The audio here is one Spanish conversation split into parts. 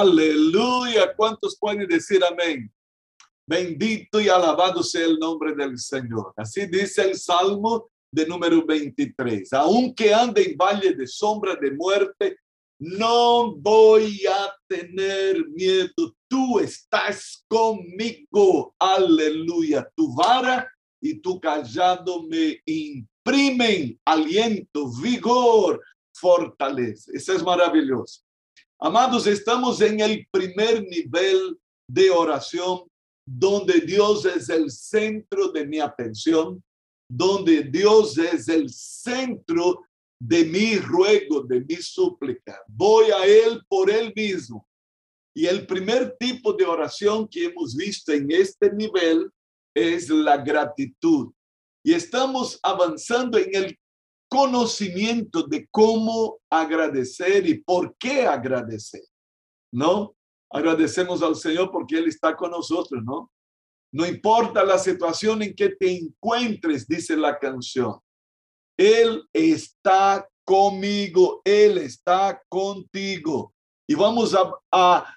Aleluya. ¿Cuántos pueden decir amén? Bendito y alabado sea el nombre del Señor. Así dice el Salmo de número 23. Aunque ande en valle de sombra de muerte, no voy a tener miedo. Tú estás conmigo. Aleluya. Tu vara y tu callado me imprimen aliento, vigor, fortaleza. Eso es maravilloso. Amados, estamos en el primer nivel de oración donde Dios es el centro de mi atención, donde Dios es el centro de mi ruego, de mi súplica. Voy a Él por Él mismo. Y el primer tipo de oración que hemos visto en este nivel es la gratitud. Y estamos avanzando en el conocimiento de cómo agradecer y por qué agradecer, ¿no? Agradecemos al Señor porque Él está con nosotros, ¿no? No importa la situación en que te encuentres, dice la canción. Él está conmigo, Él está contigo. Y vamos a,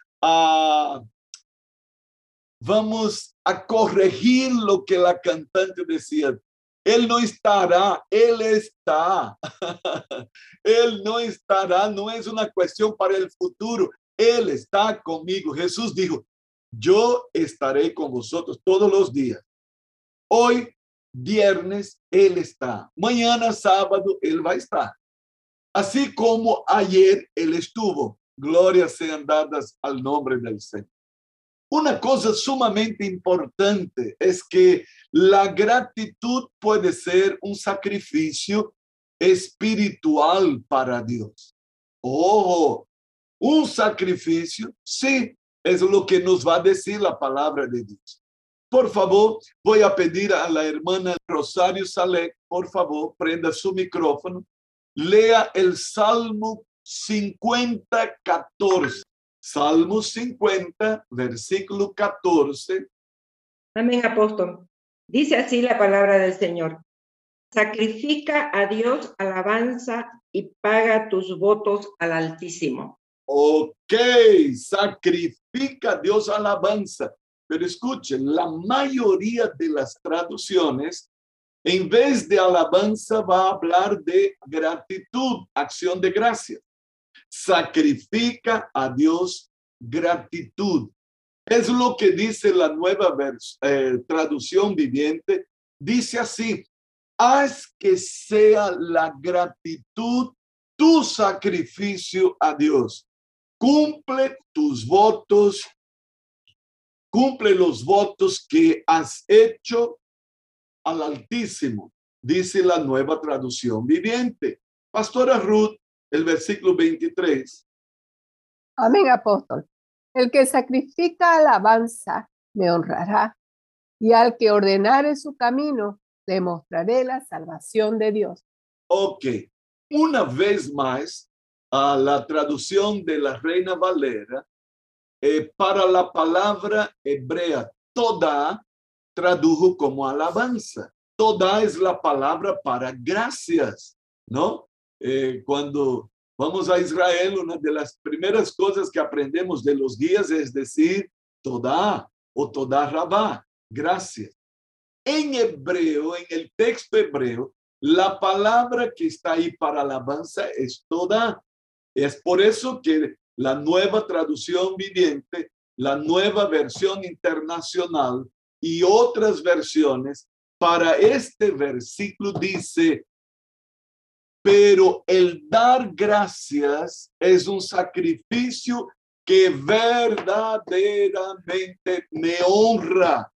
vamos a corregir lo que la cantante decía. Él no estará, Él está. él no estará, no es una cuestión para el futuro. Él está conmigo. Jesús dijo, yo estaré con vosotros todos los días. Hoy, viernes, Él está. Mañana, sábado, Él va a estar. Así como ayer Él estuvo. Glorias sean dadas al nombre del Señor. Una cosa sumamente importante es que la gratitud puede ser un sacrificio espiritual para Dios. Oh, un sacrificio, sí, es lo que nos va a decir la palabra de Dios. Por favor, voy a pedir a la hermana Rosario Salek, por favor, prenda su micrófono, lea el Salmo 50, 14. Salmo 50, versículo 14. Amén, apóstol. Dice así la palabra del Señor. Sacrifica a Dios alabanza y paga tus votos al Altísimo. Ok, sacrifica Dios alabanza. Pero escuchen, la mayoría de las traducciones, en vez de alabanza, va a hablar de gratitud, acción de gracia. Sacrifica a Dios gratitud. Es lo que dice la nueva eh, traducción viviente. Dice así, haz que sea la gratitud tu sacrificio a Dios cumple tus votos, cumple los votos que has hecho al Altísimo, dice la nueva traducción viviente. Pastora Ruth, el versículo 23. Amén, apóstol. El que sacrifica alabanza me honrará, y al que ordenare su camino, demostraré la salvación de Dios. Ok, una vez más, a la traducción de la Reina Valera, eh, para la palabra hebrea toda, tradujo como alabanza. Toda es la palabra para gracias, ¿no? Eh, cuando vamos a Israel, una de las primeras cosas que aprendemos de los guías es decir toda o toda rabá, gracias. En hebreo, en el texto hebreo, la palabra que está ahí para alabanza es toda. Es por eso que la nueva traducción viviente, la nueva versión internacional y otras versiones para este versículo dice, pero el dar gracias es un sacrificio que verdaderamente me honra.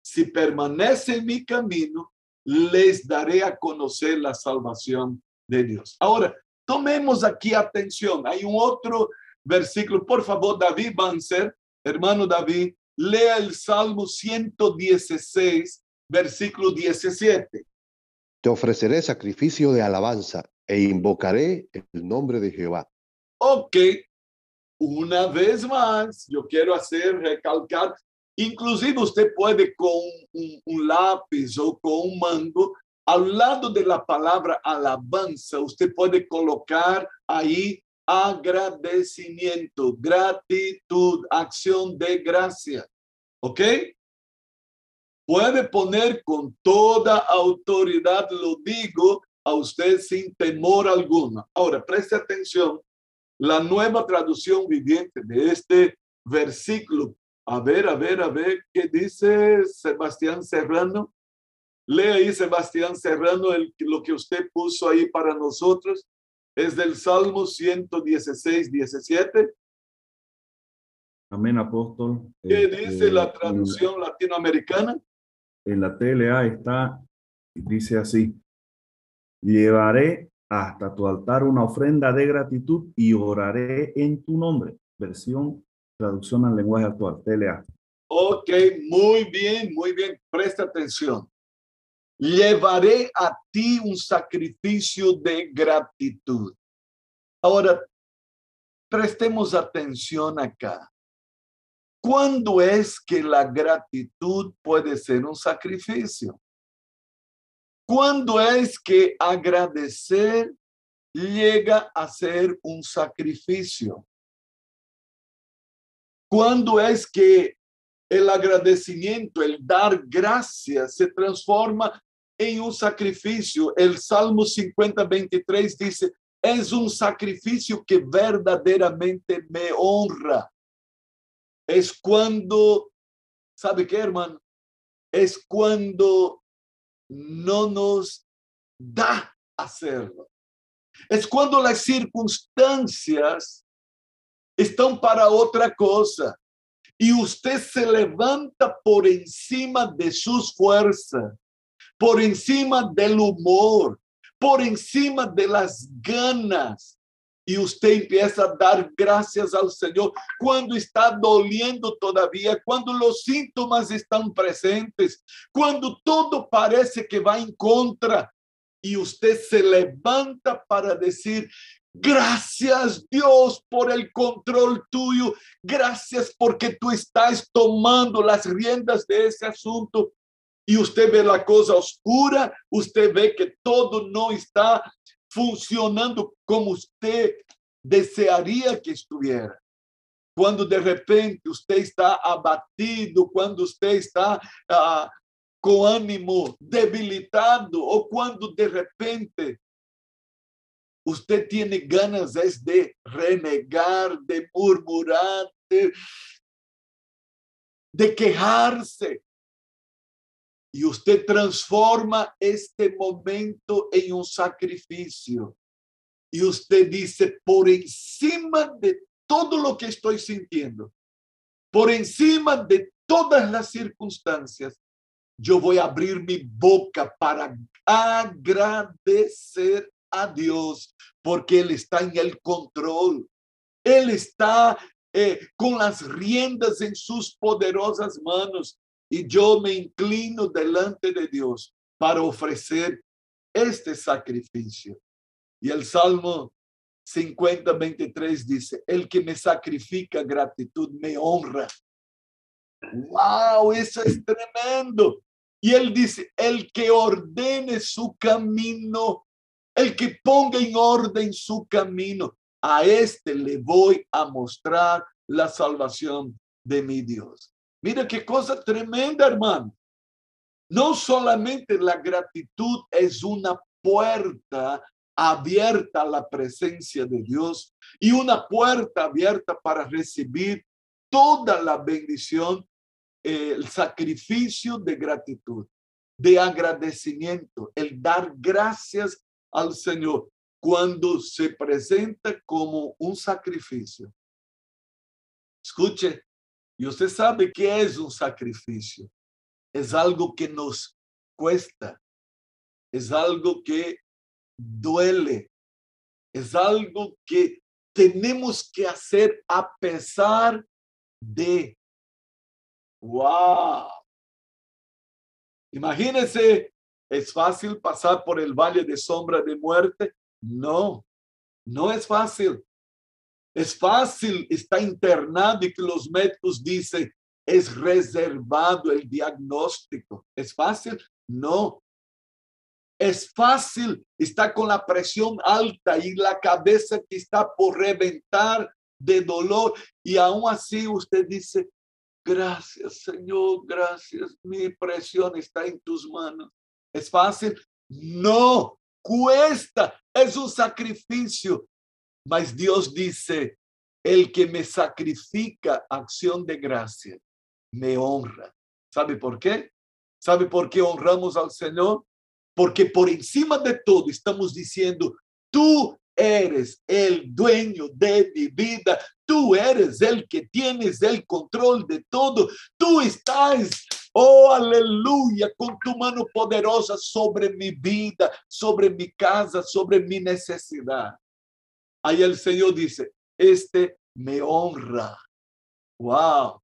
Si permanece en mi camino, les daré a conocer la salvación de Dios. Ahora, Tomemos aquí atención. Hay un otro versículo. Por favor, David Banzer, hermano David, lea el Salmo 116, versículo 17. Te ofreceré sacrificio de alabanza e invocaré el nombre de Jehová. Ok, una vez más, yo quiero hacer recalcar, inclusive usted puede con un, lápiz o con un mango al lado de la palabra alabanza, usted puede colocar ahí agradecimiento, gratitud, acción de gracia. ¿Ok? Puede poner con toda autoridad, lo digo a usted sin temor alguno. Ahora, preste atención, la nueva traducción viviente de este versículo. A ver, a ver, a ver, ¿qué dice Sebastián Serrano? Lea ahí, Sebastián Serrano, el, lo que usted puso ahí para nosotros. Es del Salmo 116, 17. Amén, apóstol. ¿Qué Este, dice la en- traducción latinoamericana? En la TLA está, dice así, llevaré hasta tu altar una ofrenda de gratitud y oraré en tu nombre. Versión, traducción al lenguaje actual, TLA. Ok, muy bien, muy bien. Presta atención. Llevaré a ti un sacrificio de gratitud. Ahora, prestemos atención acá. ¿Cuándo es que la gratitud puede ser un sacrificio? ¿Cuándo es que agradecer llega a ser un sacrificio? ¿Cuándo es que el agradecimiento, el dar gracias, se transforma en un sacrificio. El Salmo 50, 23 dice, es un sacrificio que verdaderamente me honra. Es cuando, ¿sabe qué, hermano? Es cuando no nos da hacerlo. Es cuando las circunstancias están para otra cosa y usted se levanta por encima de sus fuerzas, por encima del humor, por encima de las ganas. Y usted empieza a dar gracias al Señor cuando está doliendo todavía, cuando los síntomas están presentes, cuando todo parece que va en contra. Y usted se levanta para decir, Gracias Dios por el control tuyo. Gracias porque tú estás tomando las riendas de ese asunto. Y usted ve la cosa oscura, usted ve que todo no está funcionando como usted desearía que estuviera. Cuando de repente usted está abatido, cuando usted está uh, con ánimo debilitado o cuando de repente usted tiene ganas es de renegar, de murmurar, de, de, quejarse. Y usted transforma este momento en un sacrificio. Y usted dice, por encima de todo lo que estoy sintiendo, por encima de todas las circunstancias, yo voy a abrir mi boca para agradecer a Dios porque Él está en el control. Él está eh, con las riendas en sus poderosas manos y yo me inclino delante de Dios para ofrecer este sacrificio. Y el Salmo 50, 23 dice, el que me sacrifica gratitud me honra. Wow, eso es tremendo. Y él dice, el que ordene su camino el que ponga en orden su camino, a este le voy a mostrar la salvación de mi Dios. Mira qué cosa tremenda, hermano. No solamente la gratitud es una puerta abierta a la presencia de Dios y una puerta abierta para recibir toda la bendición, eh, el sacrificio de gratitud, de agradecimiento, el dar gracias al Señor cuando se presenta como un sacrificio. Escuche, y usted sabe que es un sacrificio. Es algo que nos cuesta. Es algo que duele. Es algo que tenemos que hacer a pesar de. ¡Wow! Imagínense ¿Es fácil pasar por el valle de sombra de muerte? No, no es fácil. Es fácil estar internado y que los médicos dicen, es reservado el diagnóstico. ¿Es fácil? No. Es fácil estar con la presión alta y la cabeza que está por reventar de dolor y aún así usted dice, gracias Señor, gracias, mi presión está en tus manos. ¿Es fácil? No, cuesta, es un sacrificio. Mas Dios dice, el que me sacrifica acción de gracia, me honra. ¿Sabe por qué? ¿Sabe por qué honramos al Señor? Porque por encima de todo estamos diciendo, tú eres el dueño de mi vida, tú eres el que tienes el control de todo, tú estás, oh aleluya, con tu mano poderosa sobre mi vida, sobre mi casa, sobre mi necesidad. Ahí el Señor dice, este me honra. Wow.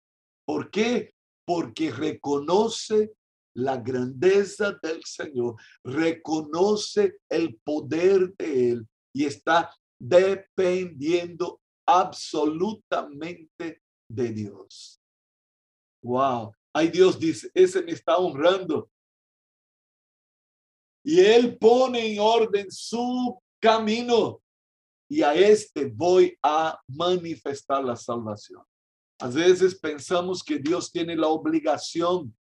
¿Por qué? Porque reconoce la grandeza del Señor, reconoce el poder de Él y está dependiendo absolutamente de Dios. Wow. Ahí Dios dice, ese me está honrando. Y Él pone en orden su camino y a este voy a manifestar la salvación. A veces pensamos que Dios tiene la obligación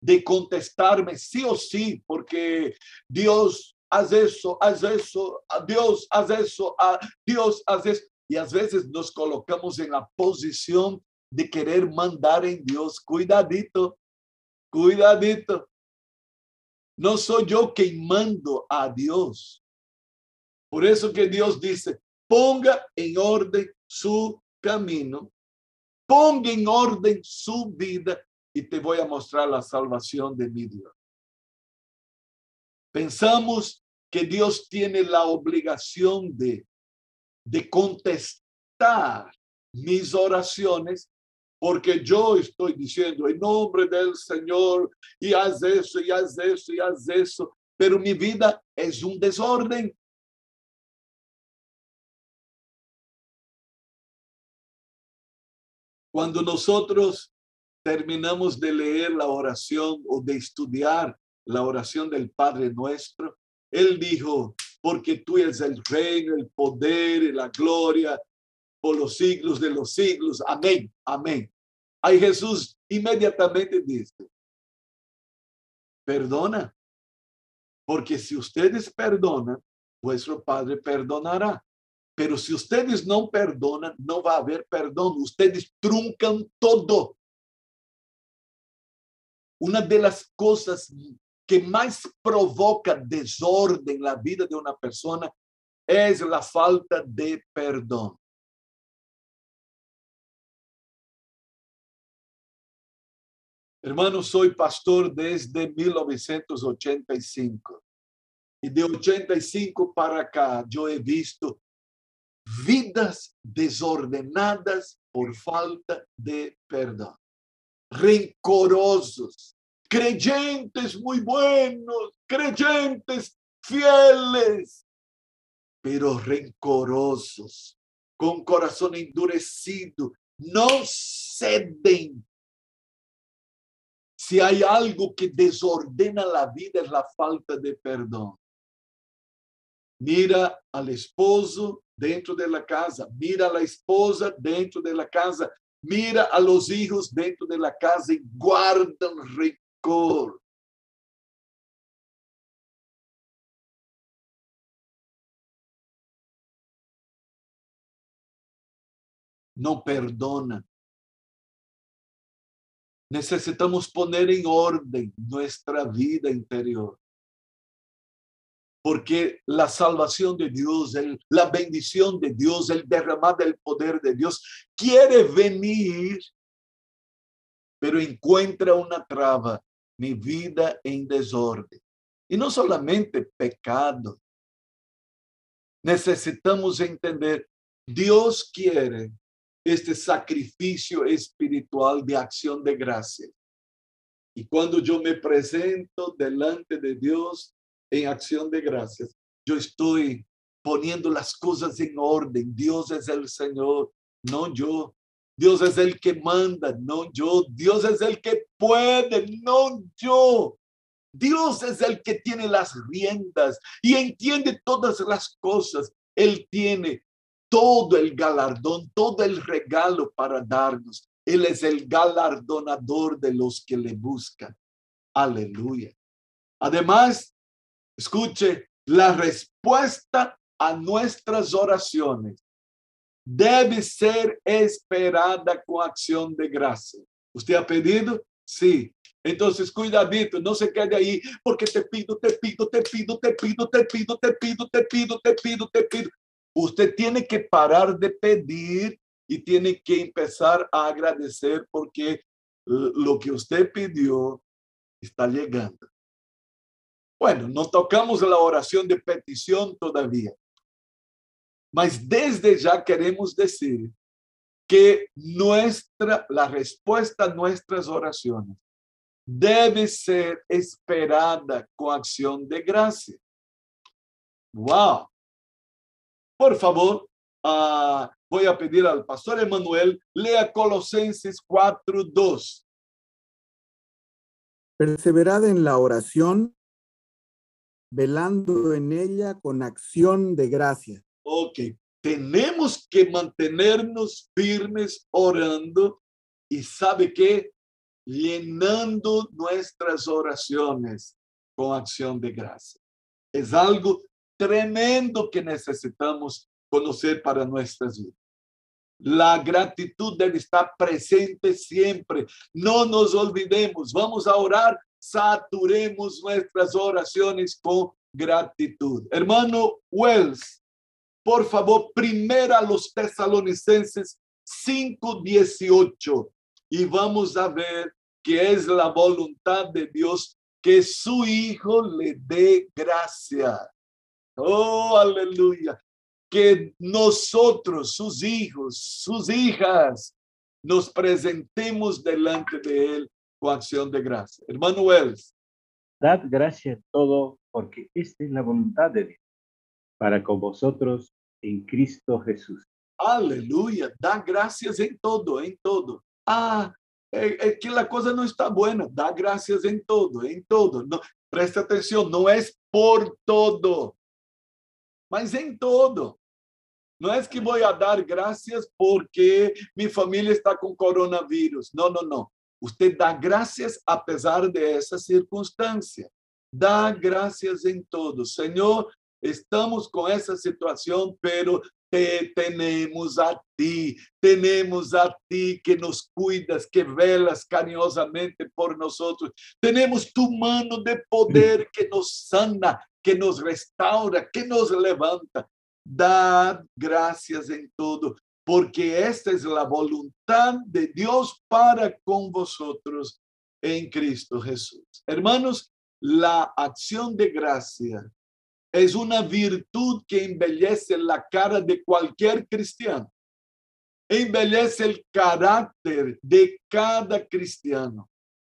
de contestarme sí o sí, porque Dios hace eso, hace eso, Dios hace eso, Dios hace eso. Y a veces nos colocamos en la posición de querer mandar en Dios. Cuidadito, cuidadito. No soy yo quien mando a Dios. Por eso que Dios dice, ponga en orden su camino, ponga en orden su vida y te voy a mostrar la salvación de mi Dios. Pensamos que Dios tiene la obligación de, de contestar mis oraciones porque yo estoy diciendo en nombre del Señor y haz eso y haz eso y haz eso, pero mi vida es un desorden. Cuando nosotros terminamos de leer la oración o de estudiar la oración del Padre nuestro, Él dijo, porque tú eres el reino, el poder y la gloria por los siglos de los siglos. Amén, amén. Ahí Jesús inmediatamente dice, perdona, porque si ustedes perdonan, vuestro Padre perdonará. Pero si ustedes no perdonan, no va a haber perdón. Ustedes truncan todo. Una de las cosas que más provoca desorden en la vida de una persona es la falta de perdón. Hermano, soy pastor desde 1985. Y de 85 para acá yo he visto vidas desordenadas por falta de perdón, rencorosos, creyentes muy buenos, creyentes fieles, pero rencorosos, con corazón endurecido, no ceden. Si hay algo que desordena la vida es la falta de perdón. Mira al esposo dentro de la casa, mira a la esposa dentro de la casa, mira a los hijos dentro de la casa y guardan rencor. No perdonan. Necesitamos poner en orden nuestra vida interior porque la salvación de Dios, la bendición de Dios, el derramar del poder de Dios quiere venir, pero encuentra una traba, mi vida en desorden. Y no solamente pecado. Necesitamos entender, Dios quiere este sacrificio espiritual de acción de gracia. Y cuando yo me presento delante de Dios, en acción de gracias. Yo estoy poniendo las cosas en orden. Dios es el Señor, no yo. Dios es el que manda, no yo. Dios es el que puede, no yo. Dios es el que tiene las riendas y entiende todas las cosas. Él tiene todo el galardón, todo el regalo para darnos. Él es el galardonador de los que le buscan. Aleluya. Además, escuche, la respuesta a nuestras oraciones debe ser esperada con acción de gracia. ¿Usted ha pedido? Sí. Entonces, cuidadito, no se quede ahí porque te pido, te pido, te pido, te pido, te pido, te pido, te pido, te pido, te pido. Usted tiene que parar de pedir y tiene que empezar a agradecer porque lo que usted pidió está llegando. Bueno, no tocamos la oración de petición todavía, mas desde ya queremos decir que nuestra, la respuesta a nuestras oraciones debe ser esperada con acción de gracia. Wow. Por favor, uh, voy a pedir al pastor Emanuel, lea Colosenses 4, 2. Perseverad en la oración, velando en ella con acción de gracia. Ok, tenemos que mantenernos firmes orando y sabe que llenando nuestras oraciones con acción de gracia. Es algo tremendo que necesitamos conocer para nuestras vidas. La gratitud debe estar presente siempre. No nos olvidemos. Vamos a orar. Saturemos nuestras oraciones con gratitud. Hermano Wells, por favor, primero a los tesalonicenses 5:18 y vamos a ver que es la voluntad de Dios que su Hijo le dé gracia. Oh, aleluya. Que nosotros, sus hijos, sus hijas, nos presentemos delante de Él con acción de gracia. Hermano Wells. Dad gracias a todo, porque esta es la voluntad de Dios para con vosotros en Cristo Jesús. Aleluya. Da gracias en todo, en todo. Ah, es que la cosa no está buena. Da gracias en todo, en todo. No, presta atención, no es por todo mas em todo. Não é que vou a dar graças porque minha família está com coronavírus. Não, não, não. Você dá graças apesar dessa circunstância. Dá graças em todo. Senhor, estamos com essa situação, pero te tenemos a ti, tenemos a ti que nos cuidas, que velas carinhosamente por nosotros. Tenemos tu mano de poder que nos sana, que nos restaura, que nos levanta. Dad gracias en todo, porque esta es la voluntad de Dios para con vosotros en Cristo Jesús. Hermanos, la acción de gracia es una virtud que embellece la cara de cualquier cristiano. Embellece el carácter de cada cristiano.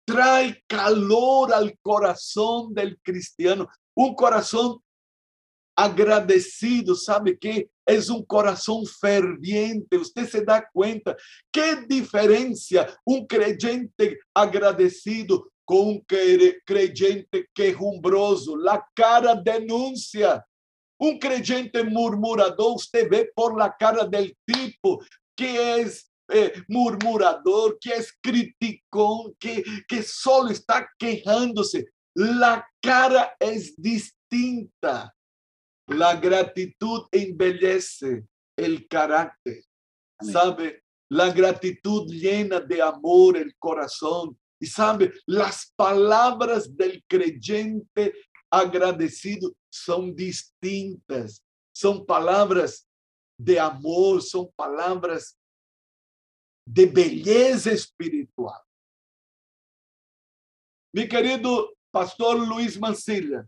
Trae calor al corazón del cristiano. Un corazón agradecido, ¿sabe qué? Es un corazón ferviente. Usted se da cuenta qué diferencia un creyente agradecido con un creyente quejumbroso. La cara denuncia. Un creyente murmurador, usted ve por la cara del tipo que es eh, murmurador, que es criticón, que, que solo está quejándose. La cara es distinta. La gratitud embellece el carácter. ¿Sabe? La gratitud llena de amor el corazón. Y sabe, las palabras del creyente agradecido son distintas. Son palabras de amor, son palabras de belleza espiritual. Mi querido Pastor Luis Mancilla,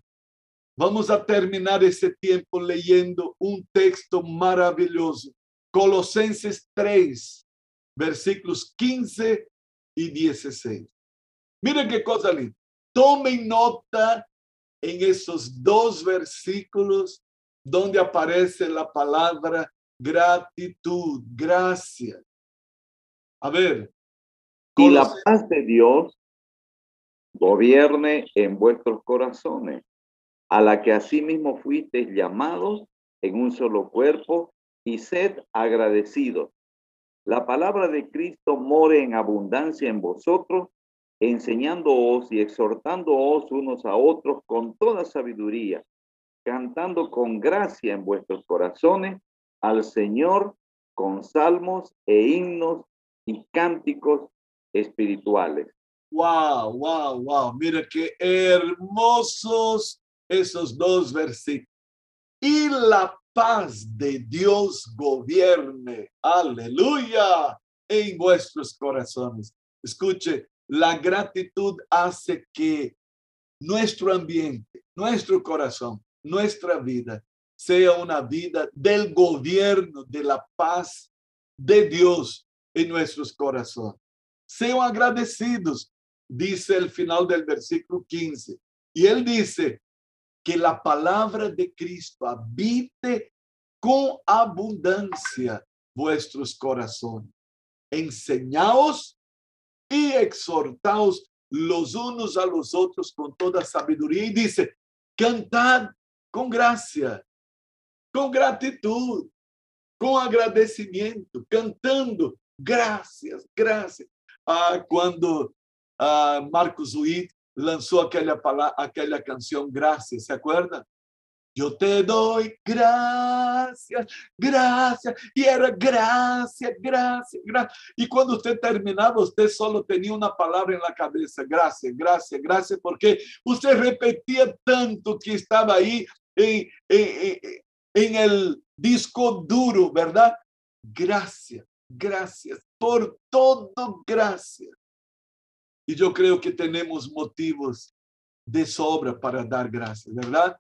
vamos a terminar ese tiempo leyendo un texto maravilloso. Colosenses 3, versículos 15 y 16. Miren qué cosa linda. Tomen nota en esos dos versículos donde aparece la palabra gratitud, gracia. A ver. Y la paz de Dios, gobierne en vuestros corazones, a la que asimismo fuisteis llamados en un solo cuerpo, y sed agradecidos. La palabra de Cristo more en abundancia en vosotros, enseñándoos y exhortándoos unos a otros con toda sabiduría, cantando con gracia en vuestros corazones al Señor con salmos e himnos y cánticos espirituales. Wow, wow, wow. Mira qué hermosos esos dos versículos. Y la paz de Dios gobierne, aleluya, en vuestros corazones. Escuche, la gratitud hace que nuestro ambiente, nuestro corazón, nuestra vida sea una vida del gobierno, de la paz de Dios en nuestros corazones. Sean agradecidos, dice el final del versículo 15. Y él dice que la palabra de Cristo habite con abundancia vuestros corazones. Enseñaos y exhortaos los unos a los otros con toda sabiduría. Y dice, cantad con gracia, con gratitud, con agradecimiento, cantando gracias, gracias. Ah, cuando ah, Marcos Witt lanzó aquella, aquella canción Gracias, ¿se acuerdan? Yo te doy gracias, gracias, y era gracias, gracias, gracias. Y cuando usted terminaba, usted solo tenía una palabra en la cabeza, gracias, gracias, gracias, porque usted repetía tanto que estaba ahí en, en, en el disco duro, ¿verdad? Gracias, gracias, por todo, gracias. Y yo creo que tenemos motivos de sobra para dar gracias, ¿verdad?